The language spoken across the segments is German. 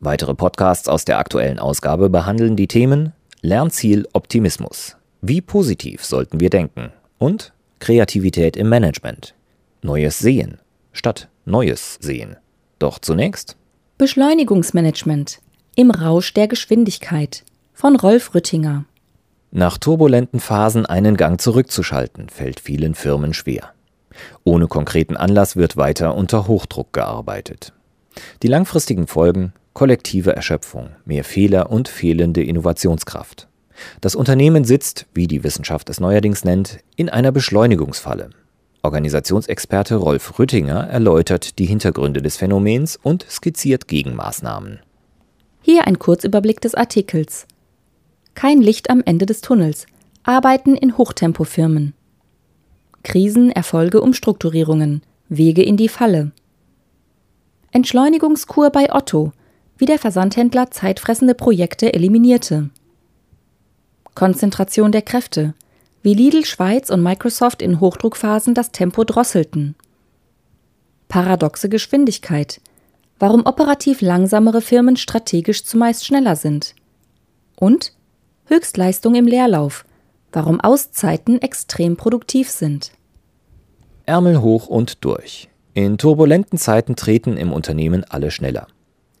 Weitere Podcasts aus der aktuellen Ausgabe behandeln die Themen Lernziel Optimismus. Wie positiv sollten wir denken? Und Kreativität im Management. Neues Sehen statt Neues Sehen. Doch zunächst Beschleunigungsmanagement im Rausch der Geschwindigkeit von Rolf Rüttinger. Nach turbulenten Phasen einen Gang zurückzuschalten, fällt vielen Firmen schwer. Ohne konkreten Anlass wird weiter unter Hochdruck gearbeitet. Die langfristigen Folgen kollektive Erschöpfung, mehr Fehler und fehlende Innovationskraft. Das Unternehmen sitzt, wie die Wissenschaft es neuerdings nennt, in einer Beschleunigungsfalle. Organisationsexperte Rolf Rüttinger erläutert die Hintergründe des Phänomens und skizziert Gegenmaßnahmen. Hier ein Kurzüberblick des Artikels. Kein Licht am Ende des Tunnels. Arbeiten in Hochtempofirmen. Krisen, Erfolge, Umstrukturierungen. Wege in die Falle. Entschleunigungskur bei Otto wie der Versandhändler zeitfressende Projekte eliminierte. Konzentration der Kräfte, wie Lidl Schweiz und Microsoft in Hochdruckphasen das Tempo drosselten. Paradoxe Geschwindigkeit, warum operativ langsamere Firmen strategisch zumeist schneller sind. Und Höchstleistung im Leerlauf, warum Auszeiten extrem produktiv sind. Ärmel hoch und durch. In turbulenten Zeiten treten im Unternehmen alle schneller.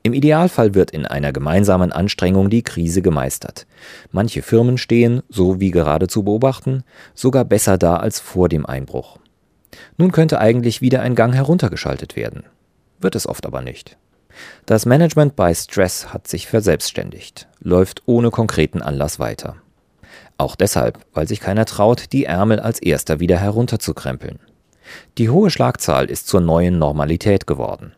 Im Idealfall wird in einer gemeinsamen Anstrengung die Krise gemeistert. Manche Firmen stehen, so wie gerade zu beobachten, sogar besser da als vor dem Einbruch. Nun könnte eigentlich wieder ein Gang heruntergeschaltet werden. Wird es oft aber nicht. Das Management bei Stress hat sich verselbstständigt, läuft ohne konkreten Anlass weiter. Auch deshalb, weil sich keiner traut, die Ärmel als erster wieder herunterzukrempeln. Die hohe Schlagzahl ist zur neuen Normalität geworden.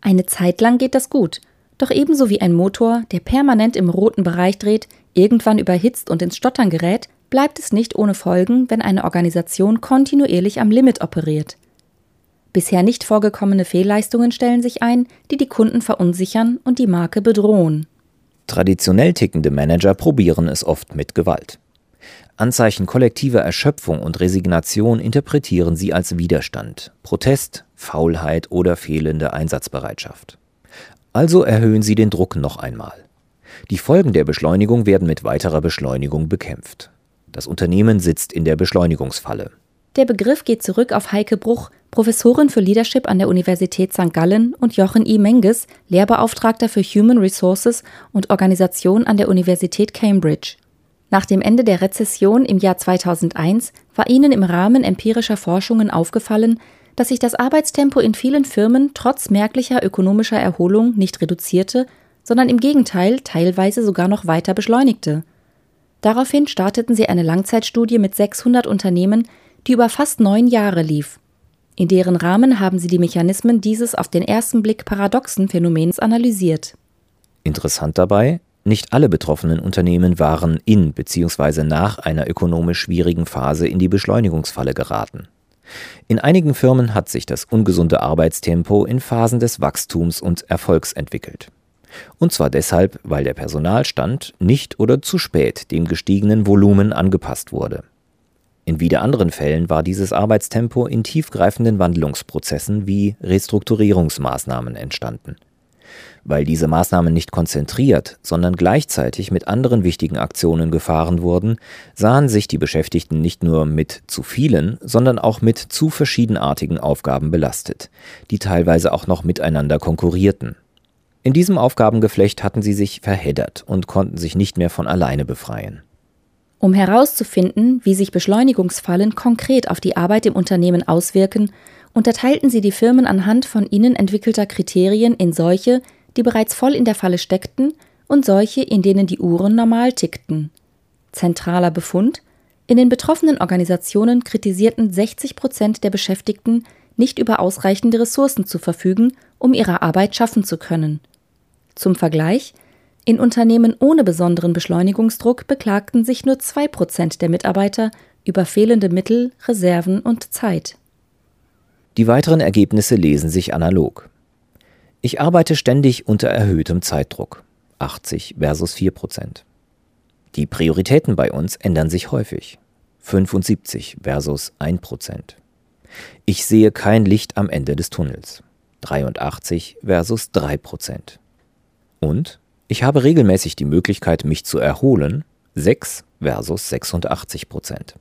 Eine Zeit lang geht das gut, doch ebenso wie ein Motor, der permanent im roten Bereich dreht, irgendwann überhitzt und ins Stottern gerät, bleibt es nicht ohne Folgen, wenn eine Organisation kontinuierlich am Limit operiert. Bisher nicht vorgekommene Fehlleistungen stellen sich ein, die die Kunden verunsichern und die Marke bedrohen. Traditionell tickende Manager probieren es oft mit Gewalt. Anzeichen kollektiver Erschöpfung und Resignation interpretieren sie als Widerstand, Protest, Faulheit oder fehlende Einsatzbereitschaft. Also erhöhen sie den Druck noch einmal. Die Folgen der Beschleunigung werden mit weiterer Beschleunigung bekämpft. Das Unternehmen sitzt in der Beschleunigungsfalle. Der Begriff geht zurück auf Heike Bruch, Professorin für Leadership an der Universität St. Gallen und Jochen I. Menges, Lehrbeauftragter für Human Resources und Organisation an der Universität Cambridge. Nach dem Ende der Rezession im Jahr 2001 war ihnen im Rahmen empirischer Forschungen aufgefallen, dass sich das Arbeitstempo in vielen Firmen trotz merklicher ökonomischer Erholung nicht reduzierte, sondern im Gegenteil teilweise sogar noch weiter beschleunigte. Daraufhin starteten sie eine Langzeitstudie mit 600 Unternehmen, die über fast neun Jahre lief. In deren Rahmen haben sie die Mechanismen dieses auf den ersten Blick paradoxen Phänomens analysiert. Interessant dabei, nicht alle betroffenen Unternehmen waren in bzw. nach einer ökonomisch schwierigen Phase in die Beschleunigungsfalle geraten. In einigen Firmen hat sich das ungesunde Arbeitstempo in Phasen des Wachstums und Erfolgs entwickelt. Und zwar deshalb, weil der Personalstand nicht oder zu spät dem gestiegenen Volumen angepasst wurde. In wieder anderen Fällen war dieses Arbeitstempo in tiefgreifenden Wandlungsprozessen wie Restrukturierungsmaßnahmen entstanden. Weil diese Maßnahmen nicht konzentriert, sondern gleichzeitig mit anderen wichtigen Aktionen gefahren wurden, sahen sich die Beschäftigten nicht nur mit zu vielen, sondern auch mit zu verschiedenartigen Aufgaben belastet, die teilweise auch noch miteinander konkurrierten. In diesem Aufgabengeflecht hatten sie sich verheddert und konnten sich nicht mehr von alleine befreien. Um herauszufinden, wie sich Beschleunigungsfallen konkret auf die Arbeit im Unternehmen auswirken, unterteilten sie die Firmen anhand von ihnen entwickelter Kriterien in solche, die bereits voll in der Falle steckten, und solche, in denen die Uhren normal tickten. Zentraler Befund in den betroffenen Organisationen kritisierten 60 Prozent der Beschäftigten, nicht über ausreichende Ressourcen zu verfügen, um ihre Arbeit schaffen zu können. Zum Vergleich In Unternehmen ohne besonderen Beschleunigungsdruck beklagten sich nur 2% der Mitarbeiter über fehlende Mittel, Reserven und Zeit. Die weiteren Ergebnisse lesen sich analog. Ich arbeite ständig unter erhöhtem Zeitdruck. 80 versus 4 Die Prioritäten bei uns ändern sich häufig. 75 versus 1 Ich sehe kein Licht am Ende des Tunnels. 83 versus 3 Und ich habe regelmäßig die Möglichkeit, mich zu erholen. 6 versus 86 Prozent.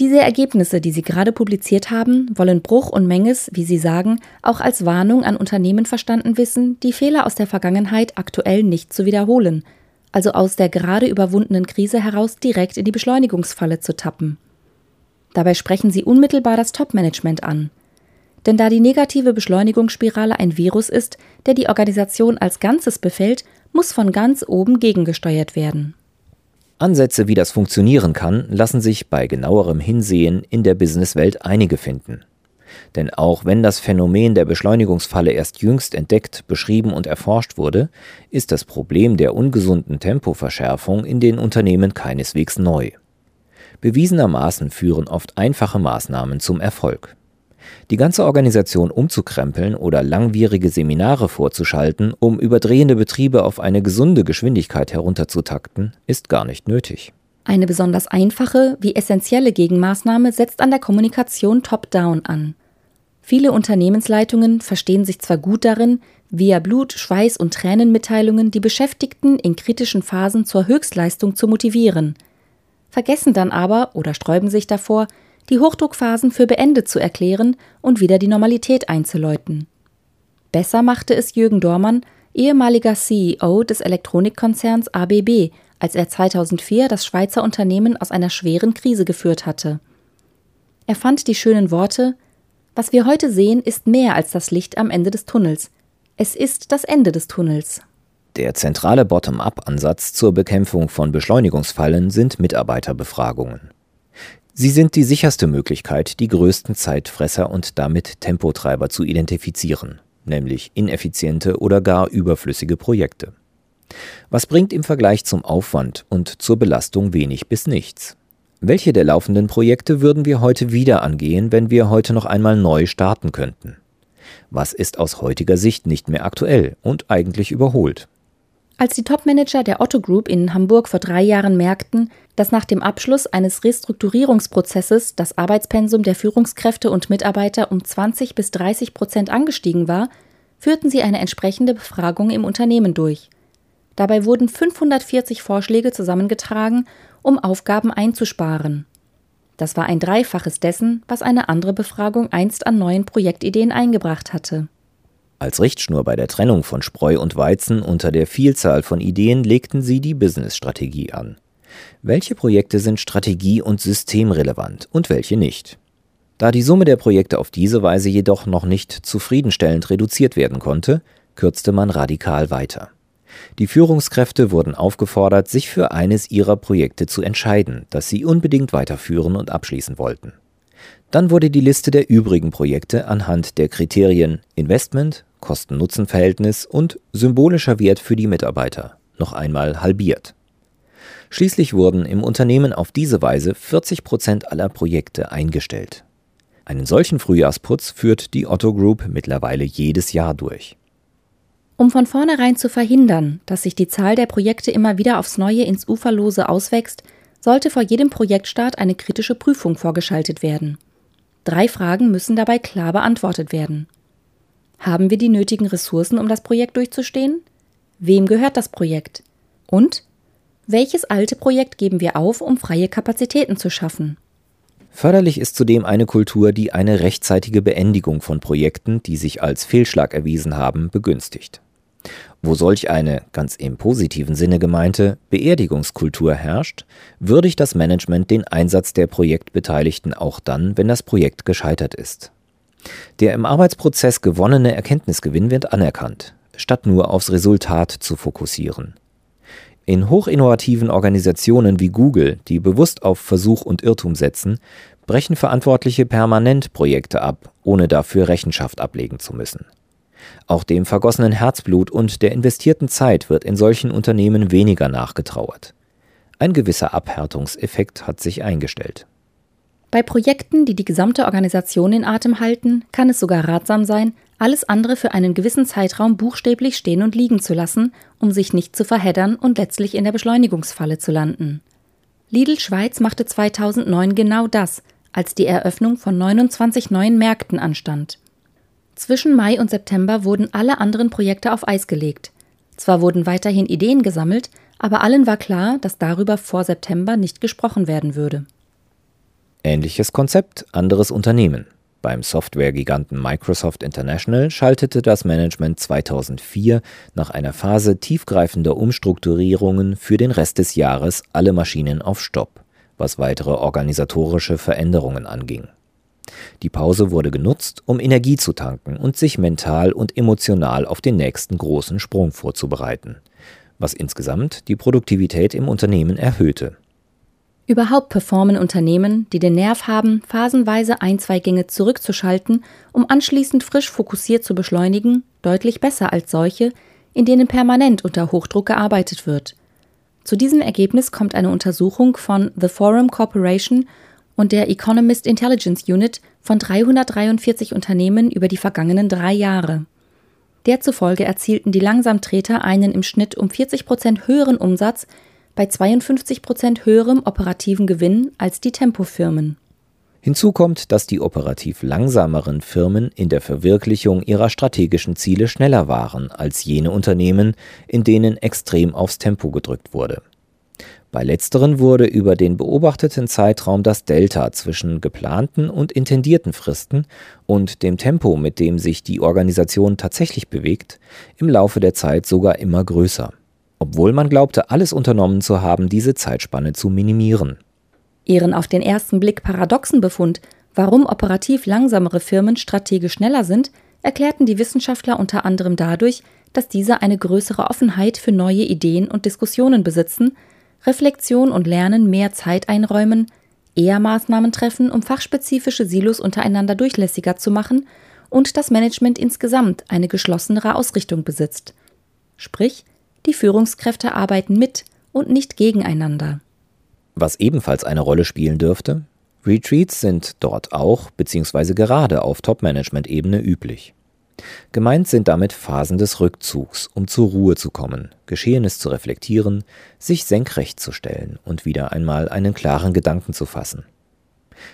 Diese Ergebnisse, die Sie gerade publiziert haben, wollen Bruch und Menges, wie Sie sagen, auch als Warnung an Unternehmen verstanden wissen, die Fehler aus der Vergangenheit aktuell nicht zu wiederholen, also aus der gerade überwundenen Krise heraus direkt in die Beschleunigungsfalle zu tappen. Dabei sprechen Sie unmittelbar das Top-Management an. Denn da die negative Beschleunigungsspirale ein Virus ist, der die Organisation als Ganzes befällt, muss von ganz oben gegengesteuert werden. Ansätze, wie das funktionieren kann, lassen sich bei genauerem Hinsehen in der Businesswelt einige finden. Denn auch wenn das Phänomen der Beschleunigungsfalle erst jüngst entdeckt, beschrieben und erforscht wurde, ist das Problem der ungesunden Tempoverschärfung in den Unternehmen keineswegs neu. Bewiesenermaßen führen oft einfache Maßnahmen zum Erfolg. Die ganze Organisation umzukrempeln oder langwierige Seminare vorzuschalten, um überdrehende Betriebe auf eine gesunde Geschwindigkeit herunterzutakten, ist gar nicht nötig. Eine besonders einfache wie essentielle Gegenmaßnahme setzt an der Kommunikation top-down an. Viele Unternehmensleitungen verstehen sich zwar gut darin, via Blut, Schweiß und Tränenmitteilungen die Beschäftigten in kritischen Phasen zur Höchstleistung zu motivieren, vergessen dann aber oder sträuben sich davor, die Hochdruckphasen für beendet zu erklären und wieder die Normalität einzuläuten. Besser machte es Jürgen Dormann, ehemaliger CEO des Elektronikkonzerns ABB, als er 2004 das Schweizer Unternehmen aus einer schweren Krise geführt hatte. Er fand die schönen Worte Was wir heute sehen, ist mehr als das Licht am Ende des Tunnels. Es ist das Ende des Tunnels. Der zentrale Bottom-up-Ansatz zur Bekämpfung von Beschleunigungsfallen sind Mitarbeiterbefragungen. Sie sind die sicherste Möglichkeit, die größten Zeitfresser und damit Tempotreiber zu identifizieren, nämlich ineffiziente oder gar überflüssige Projekte. Was bringt im Vergleich zum Aufwand und zur Belastung wenig bis nichts? Welche der laufenden Projekte würden wir heute wieder angehen, wenn wir heute noch einmal neu starten könnten? Was ist aus heutiger Sicht nicht mehr aktuell und eigentlich überholt? Als die Topmanager der Otto Group in Hamburg vor drei Jahren merkten, dass nach dem Abschluss eines Restrukturierungsprozesses das Arbeitspensum der Führungskräfte und Mitarbeiter um 20 bis 30 Prozent angestiegen war, führten sie eine entsprechende Befragung im Unternehmen durch. Dabei wurden 540 Vorschläge zusammengetragen, um Aufgaben einzusparen. Das war ein Dreifaches dessen, was eine andere Befragung einst an neuen Projektideen eingebracht hatte. Als Richtschnur bei der Trennung von Spreu und Weizen unter der Vielzahl von Ideen legten sie die Business-Strategie an. Welche Projekte sind strategie- und systemrelevant und welche nicht? Da die Summe der Projekte auf diese Weise jedoch noch nicht zufriedenstellend reduziert werden konnte, kürzte man radikal weiter. Die Führungskräfte wurden aufgefordert, sich für eines ihrer Projekte zu entscheiden, das sie unbedingt weiterführen und abschließen wollten. Dann wurde die Liste der übrigen Projekte anhand der Kriterien Investment, Kosten-Nutzen-Verhältnis und symbolischer Wert für die Mitarbeiter noch einmal halbiert. Schließlich wurden im Unternehmen auf diese Weise 40 Prozent aller Projekte eingestellt. Einen solchen Frühjahrsputz führt die Otto Group mittlerweile jedes Jahr durch. Um von vornherein zu verhindern, dass sich die Zahl der Projekte immer wieder aufs Neue ins Uferlose auswächst, sollte vor jedem Projektstart eine kritische Prüfung vorgeschaltet werden. Drei Fragen müssen dabei klar beantwortet werden. Haben wir die nötigen Ressourcen, um das Projekt durchzustehen? Wem gehört das Projekt? Und welches alte Projekt geben wir auf, um freie Kapazitäten zu schaffen? Förderlich ist zudem eine Kultur, die eine rechtzeitige Beendigung von Projekten, die sich als Fehlschlag erwiesen haben, begünstigt. Wo solch eine, ganz im positiven Sinne gemeinte, Beerdigungskultur herrscht, würdigt das Management den Einsatz der Projektbeteiligten auch dann, wenn das Projekt gescheitert ist. Der im Arbeitsprozess gewonnene Erkenntnisgewinn wird anerkannt, statt nur aufs Resultat zu fokussieren. In hochinnovativen Organisationen wie Google, die bewusst auf Versuch und Irrtum setzen, brechen Verantwortliche permanent Projekte ab, ohne dafür Rechenschaft ablegen zu müssen. Auch dem vergossenen Herzblut und der investierten Zeit wird in solchen Unternehmen weniger nachgetrauert. Ein gewisser Abhärtungseffekt hat sich eingestellt. Bei Projekten, die die gesamte Organisation in Atem halten, kann es sogar ratsam sein, alles andere für einen gewissen Zeitraum buchstäblich stehen und liegen zu lassen, um sich nicht zu verheddern und letztlich in der Beschleunigungsfalle zu landen. Lidl Schweiz machte 2009 genau das, als die Eröffnung von 29 neuen Märkten anstand. Zwischen Mai und September wurden alle anderen Projekte auf Eis gelegt. Zwar wurden weiterhin Ideen gesammelt, aber allen war klar, dass darüber vor September nicht gesprochen werden würde. Ähnliches Konzept, anderes Unternehmen. Beim Softwaregiganten Microsoft International schaltete das Management 2004 nach einer Phase tiefgreifender Umstrukturierungen für den Rest des Jahres alle Maschinen auf Stopp, was weitere organisatorische Veränderungen anging. Die Pause wurde genutzt, um Energie zu tanken und sich mental und emotional auf den nächsten großen Sprung vorzubereiten, was insgesamt die Produktivität im Unternehmen erhöhte. Überhaupt performen Unternehmen, die den Nerv haben, phasenweise ein, zwei Gänge zurückzuschalten, um anschließend frisch fokussiert zu beschleunigen, deutlich besser als solche, in denen permanent unter Hochdruck gearbeitet wird. Zu diesem Ergebnis kommt eine Untersuchung von The Forum Corporation und der Economist Intelligence Unit von 343 Unternehmen über die vergangenen drei Jahre. Derzufolge erzielten die Langsamtreter einen im Schnitt um 40 Prozent höheren Umsatz bei 52 Prozent höherem operativen Gewinn als die Tempofirmen. Hinzu kommt, dass die operativ langsameren Firmen in der Verwirklichung ihrer strategischen Ziele schneller waren als jene Unternehmen, in denen extrem aufs Tempo gedrückt wurde. Bei letzteren wurde über den beobachteten Zeitraum das Delta zwischen geplanten und intendierten Fristen und dem Tempo, mit dem sich die Organisation tatsächlich bewegt, im Laufe der Zeit sogar immer größer obwohl man glaubte, alles unternommen zu haben, diese Zeitspanne zu minimieren. Ihren auf den ersten Blick paradoxen Befund, warum operativ langsamere Firmen strategisch schneller sind, erklärten die Wissenschaftler unter anderem dadurch, dass diese eine größere Offenheit für neue Ideen und Diskussionen besitzen, Reflexion und Lernen mehr Zeit einräumen, eher Maßnahmen treffen, um fachspezifische Silos untereinander durchlässiger zu machen und das Management insgesamt eine geschlossenere Ausrichtung besitzt. Sprich, die Führungskräfte arbeiten mit und nicht gegeneinander. Was ebenfalls eine Rolle spielen dürfte, Retreats sind dort auch bzw. gerade auf Top-Management-Ebene üblich. Gemeint sind damit Phasen des Rückzugs, um zur Ruhe zu kommen, Geschehenes zu reflektieren, sich senkrecht zu stellen und wieder einmal einen klaren Gedanken zu fassen.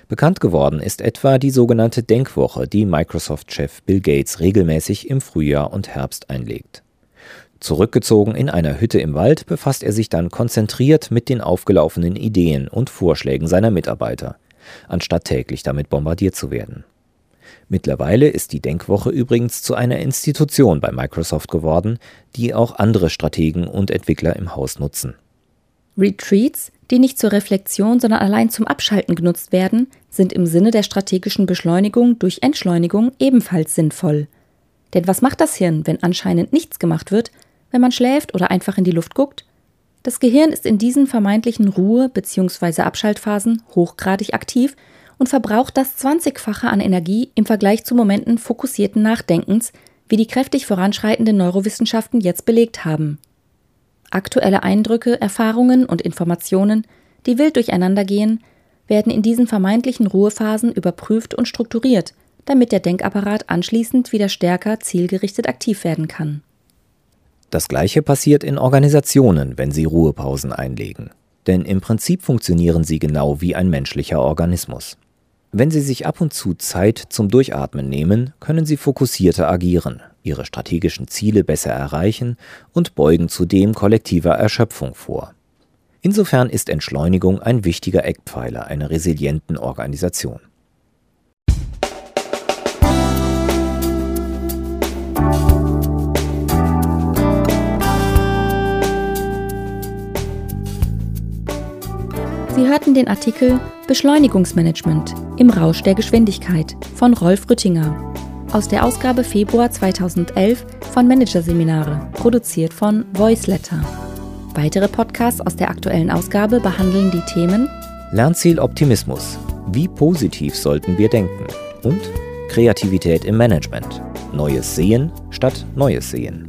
Bekannt geworden ist etwa die sogenannte Denkwoche, die Microsoft-Chef Bill Gates regelmäßig im Frühjahr und Herbst einlegt. Zurückgezogen in einer Hütte im Wald befasst er sich dann konzentriert mit den aufgelaufenen Ideen und Vorschlägen seiner Mitarbeiter, anstatt täglich damit bombardiert zu werden. Mittlerweile ist die Denkwoche übrigens zu einer Institution bei Microsoft geworden, die auch andere Strategen und Entwickler im Haus nutzen. Retreats, die nicht zur Reflexion, sondern allein zum Abschalten genutzt werden, sind im Sinne der strategischen Beschleunigung durch Entschleunigung ebenfalls sinnvoll. Denn was macht das Hirn, wenn anscheinend nichts gemacht wird, wenn man schläft oder einfach in die Luft guckt? Das Gehirn ist in diesen vermeintlichen Ruhe- bzw. Abschaltphasen hochgradig aktiv und verbraucht das 20-fache an Energie im Vergleich zu Momenten fokussierten Nachdenkens, wie die kräftig voranschreitenden Neurowissenschaften jetzt belegt haben. Aktuelle Eindrücke, Erfahrungen und Informationen, die wild durcheinandergehen, werden in diesen vermeintlichen Ruhephasen überprüft und strukturiert, damit der Denkapparat anschließend wieder stärker zielgerichtet aktiv werden kann. Das gleiche passiert in Organisationen, wenn sie Ruhepausen einlegen. Denn im Prinzip funktionieren sie genau wie ein menschlicher Organismus. Wenn sie sich ab und zu Zeit zum Durchatmen nehmen, können sie fokussierter agieren, ihre strategischen Ziele besser erreichen und beugen zudem kollektiver Erschöpfung vor. Insofern ist Entschleunigung ein wichtiger Eckpfeiler einer resilienten Organisation. Sie hörten den Artikel Beschleunigungsmanagement im Rausch der Geschwindigkeit von Rolf Rüttinger aus der Ausgabe Februar 2011 von Managerseminare, produziert von Voiceletter. Weitere Podcasts aus der aktuellen Ausgabe behandeln die Themen Lernziel Optimismus. Wie positiv sollten wir denken? Und Kreativität im Management. Neues sehen statt Neues sehen.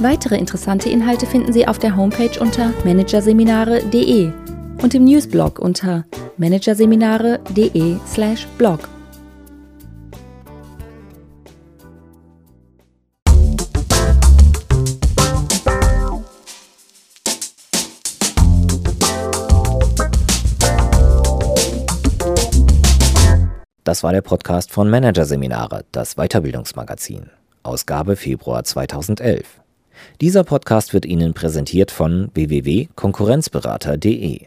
Weitere interessante Inhalte finden Sie auf der Homepage unter managerseminare.de und im Newsblog unter managerseminare.de/blog. Das war der Podcast von Managerseminare, das Weiterbildungsmagazin. Ausgabe Februar 2011. Dieser Podcast wird Ihnen präsentiert von www.konkurrenzberater.de.